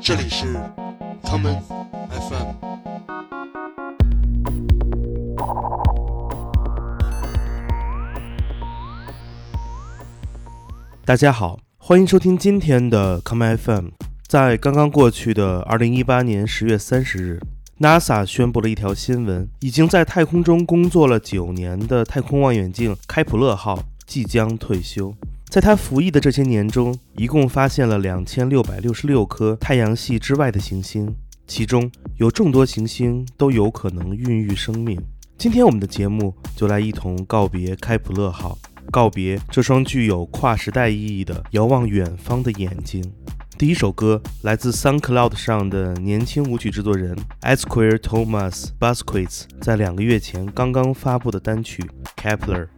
这里是 common FM。大家好，欢迎收听今天的 common FM。在刚刚过去的二零一八年十月三十日，NASA 宣布了一条新闻：已经在太空中工作了九年的太空望远镜开普勒号即将退休。在他服役的这些年中，一共发现了两千六百六十六颗太阳系之外的行星，其中有众多行星都有可能孕育生命。今天我们的节目就来一同告别开普勒号，告别这双具有跨时代意义的遥望远方的眼睛。第一首歌来自 Sun Cloud 上的年轻舞曲制作人 Esquire Thomas Busquets 在两个月前刚刚发布的单曲 Kepler。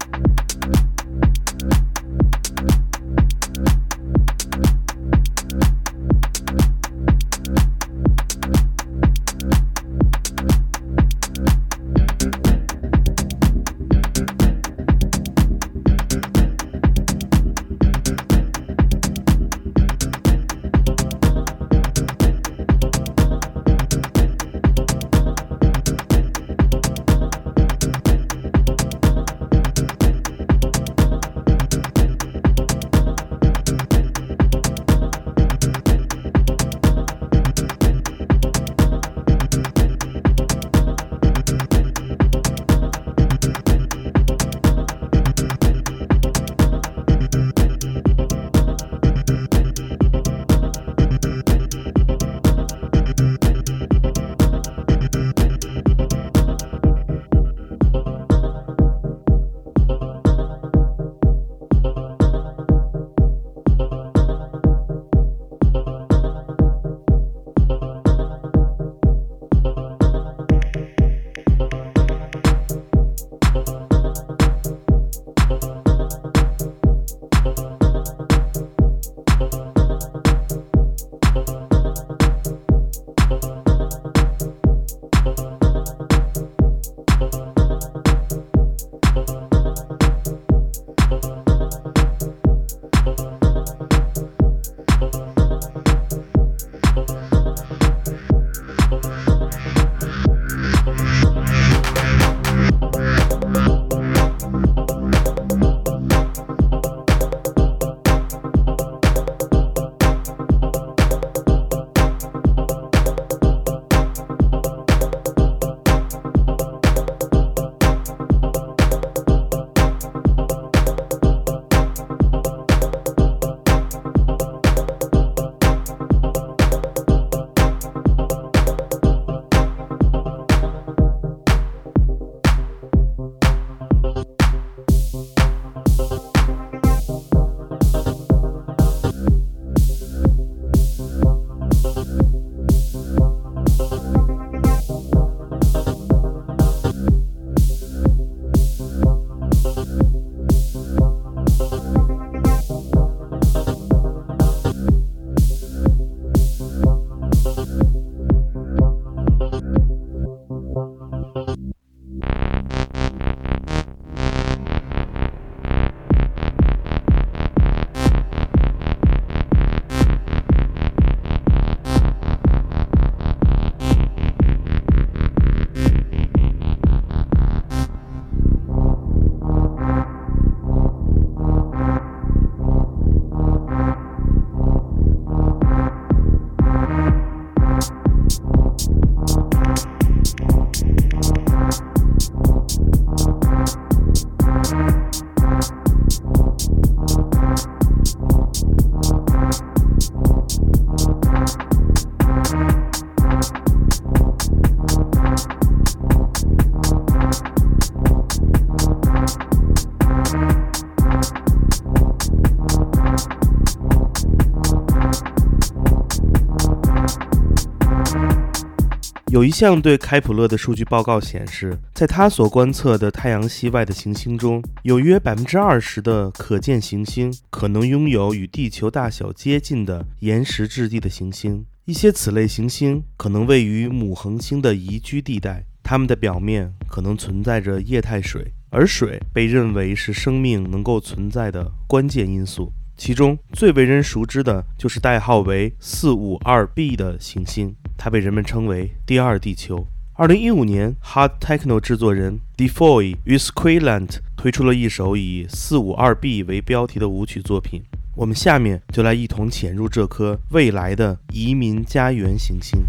有一项对开普勒的数据报告显示，在他所观测的太阳系外的行星中，有约百分之二十的可见行星可能拥有与地球大小接近的岩石质地的行星。一些此类行星可能位于母恒星的宜居地带，它们的表面可能存在着液态水，而水被认为是生命能够存在的关键因素。其中最为人熟知的就是代号为四五二 b 的行星，它被人们称为第二地球。二零一五年，Hard Techno 制作人 Defoe 与 Squealant 推出了一首以四五二 b 为标题的舞曲作品。我们下面就来一同潜入这颗未来的移民家园行星。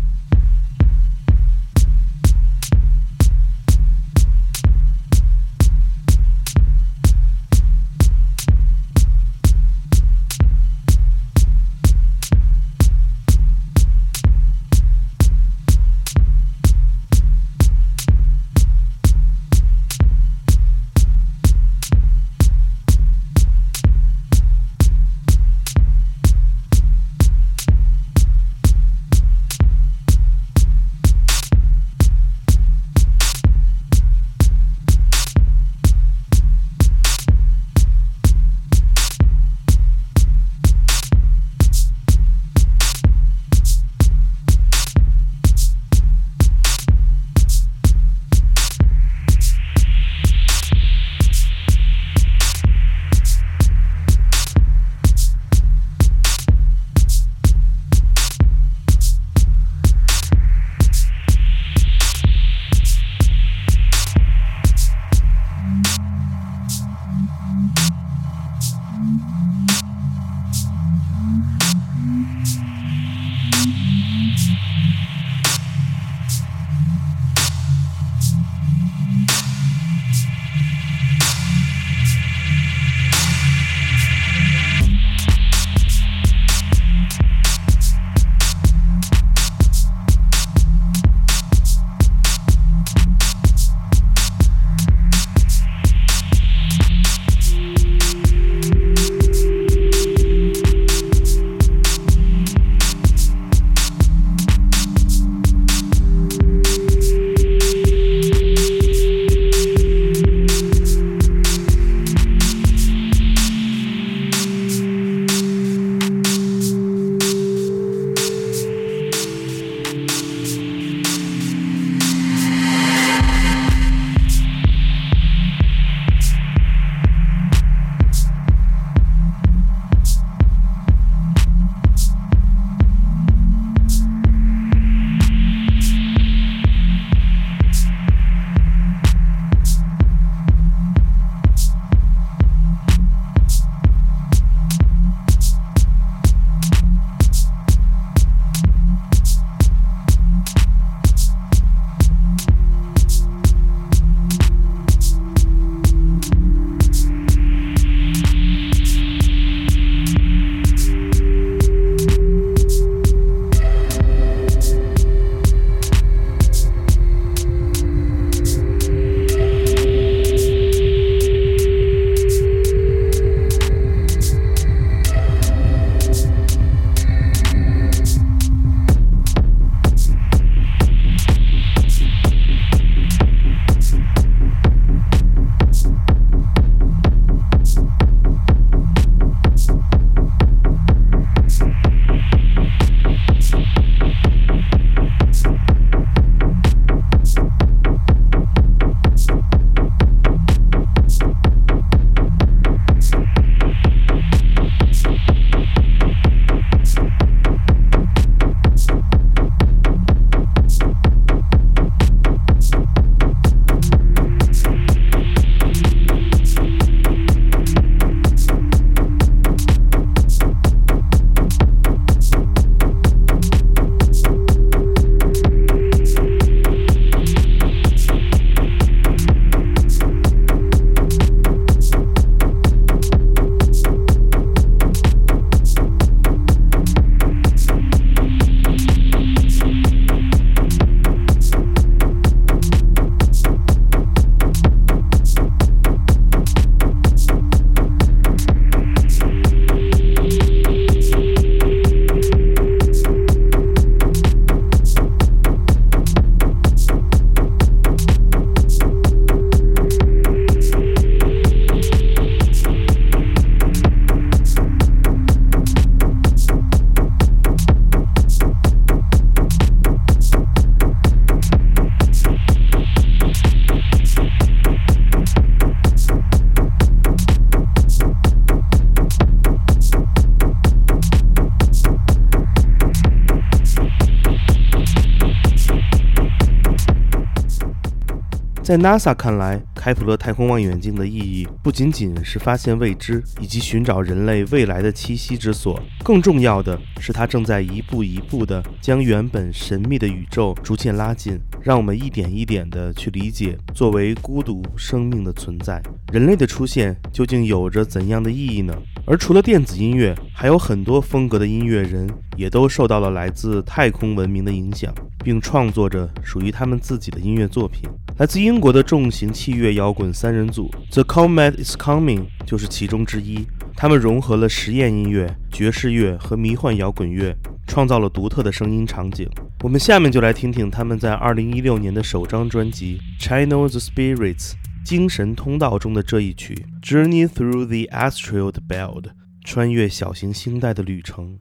在 NASA 看来，开普勒太空望远镜的意义不仅仅是发现未知以及寻找人类未来的栖息之所，更重要的是，它正在一步一步地将原本神秘的宇宙逐渐拉近，让我们一点一点地去理解作为孤独生命的存在。人类的出现究竟有着怎样的意义呢？而除了电子音乐，还有很多风格的音乐人也都受到了来自太空文明的影响，并创作着属于他们自己的音乐作品。来自英国的重型器乐摇滚三人组 The Comet Is Coming 就是其中之一。他们融合了实验音乐、爵士乐和迷幻摇滚乐，创造了独特的声音场景。我们下面就来听听他们在2016年的首张专辑《Channel the Spirits》精神通道中的这一曲《Journey Through the Astral Belt》，穿越小行星带的旅程。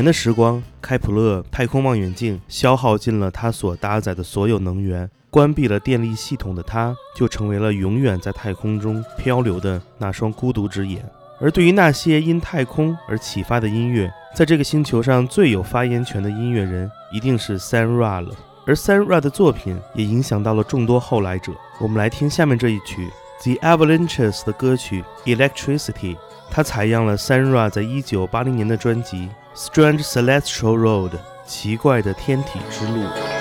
年的时光，开普勒太空望远镜消耗尽了它所搭载的所有能源，关闭了电力系统的它，就成为了永远在太空中漂流的那双孤独之眼。而对于那些因太空而启发的音乐，在这个星球上最有发言权的音乐人一定是 Sam Ra 了。而 Sam Ra 的作品也影响到了众多后来者。我们来听下面这一曲 The Avalanches 的歌曲 Electricity，他采样了 Sanra 在一九八零年的专辑 Strange Celestial Road 奇怪的天体之路。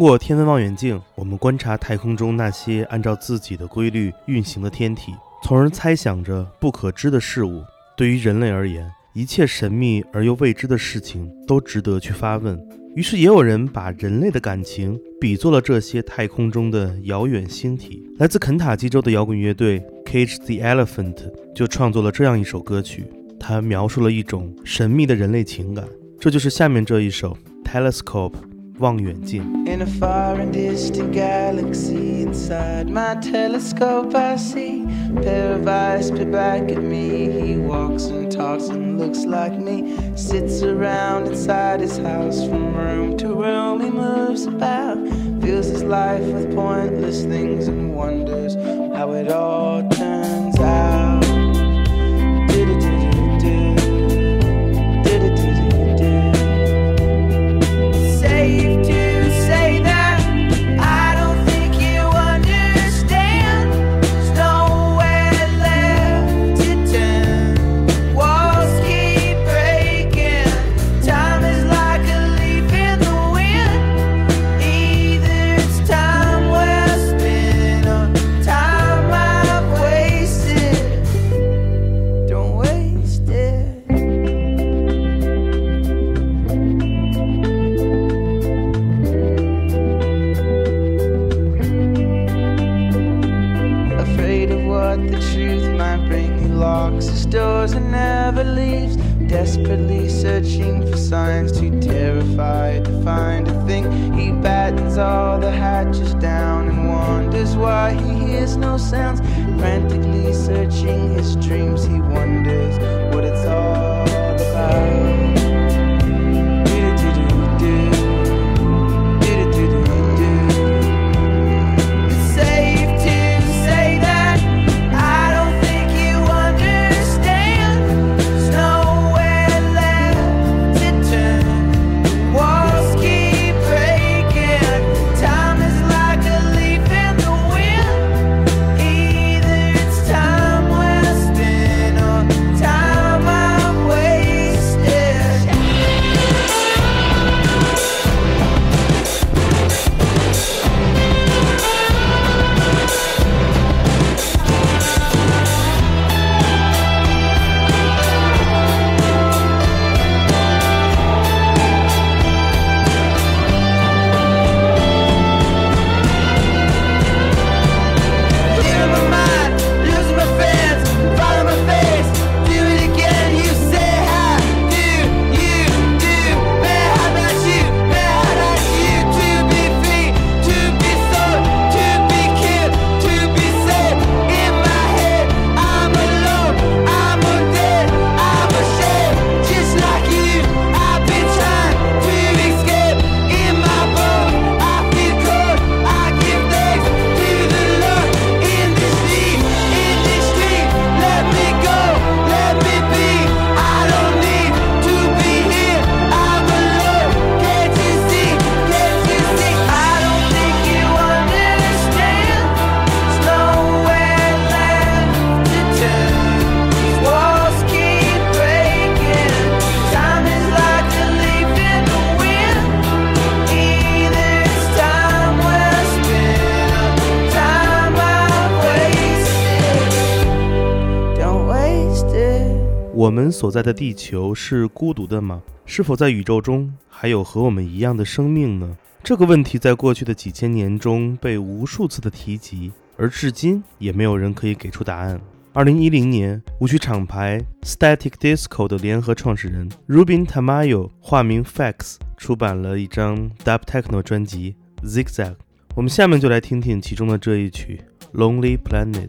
通过天文望远镜，我们观察太空中那些按照自己的规律运行的天体，从而猜想着不可知的事物。对于人类而言，一切神秘而又未知的事情都值得去发问。于是，也有人把人类的感情比作了这些太空中的遥远星体。来自肯塔基州的摇滚乐队 Cage the Elephant 就创作了这样一首歌曲，它描述了一种神秘的人类情感。这就是下面这一首 Telescope。望远镜。In a far and distant galaxy, inside my telescope, I see a pair of eyes spit back at me. He walks and talks and looks like me. Sits around inside his house from room to room. He moves about, fills his life with pointless things and wonders how it all turns 所在的地球是孤独的吗？是否在宇宙中还有和我们一样的生命呢？这个问题在过去的几千年中被无数次的提及，而至今也没有人可以给出答案。二零一零年，舞曲厂牌 Static Disco 的联合创始人 Rubin Tamayo（ 化名 Fax） 出版了一张 Dub Techno 专辑《Zigzag》。我们下面就来听听其中的这一曲《Lonely Planet》。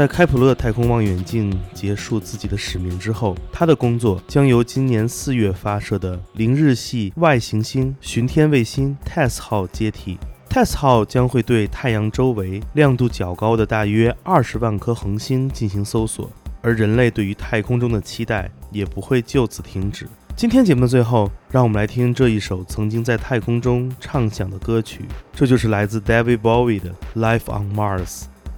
在开普勒太空望远镜结束自己的使命之后，他的工作将由今年四月发射的零日系外行星巡天卫星 TESS 号接替。TESS 号将会对太阳周围亮度较高的大约二十万颗恒星进行搜索，而人类对于太空中的期待也不会就此停止。今天节目的最后，让我们来听这一首曾经在太空中畅响的歌曲，这就是来自 David Bowie 的《Life on Mars》。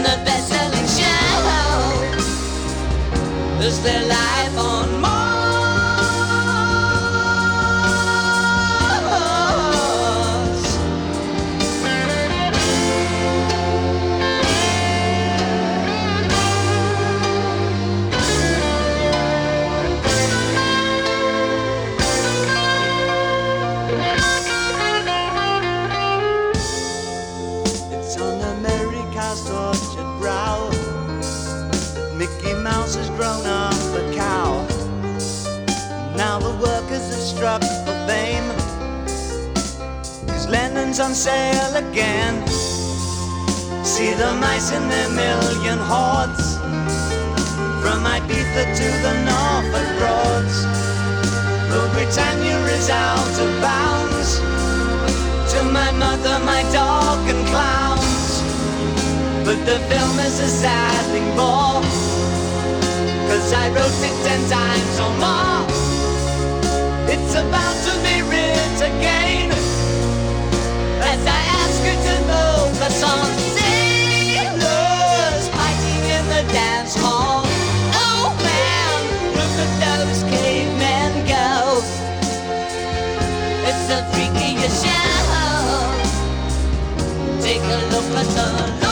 the best-selling show. Is their life on Mars? On sale again. See the mice in their million hordes. From Ibiza to the Norfolk Broads. Rule Britannia is out of bounds to my mother, my dog, and clowns. But the film is a sad thing more. Cause I wrote it ten times or more. It's about to be writ again. Take a look at the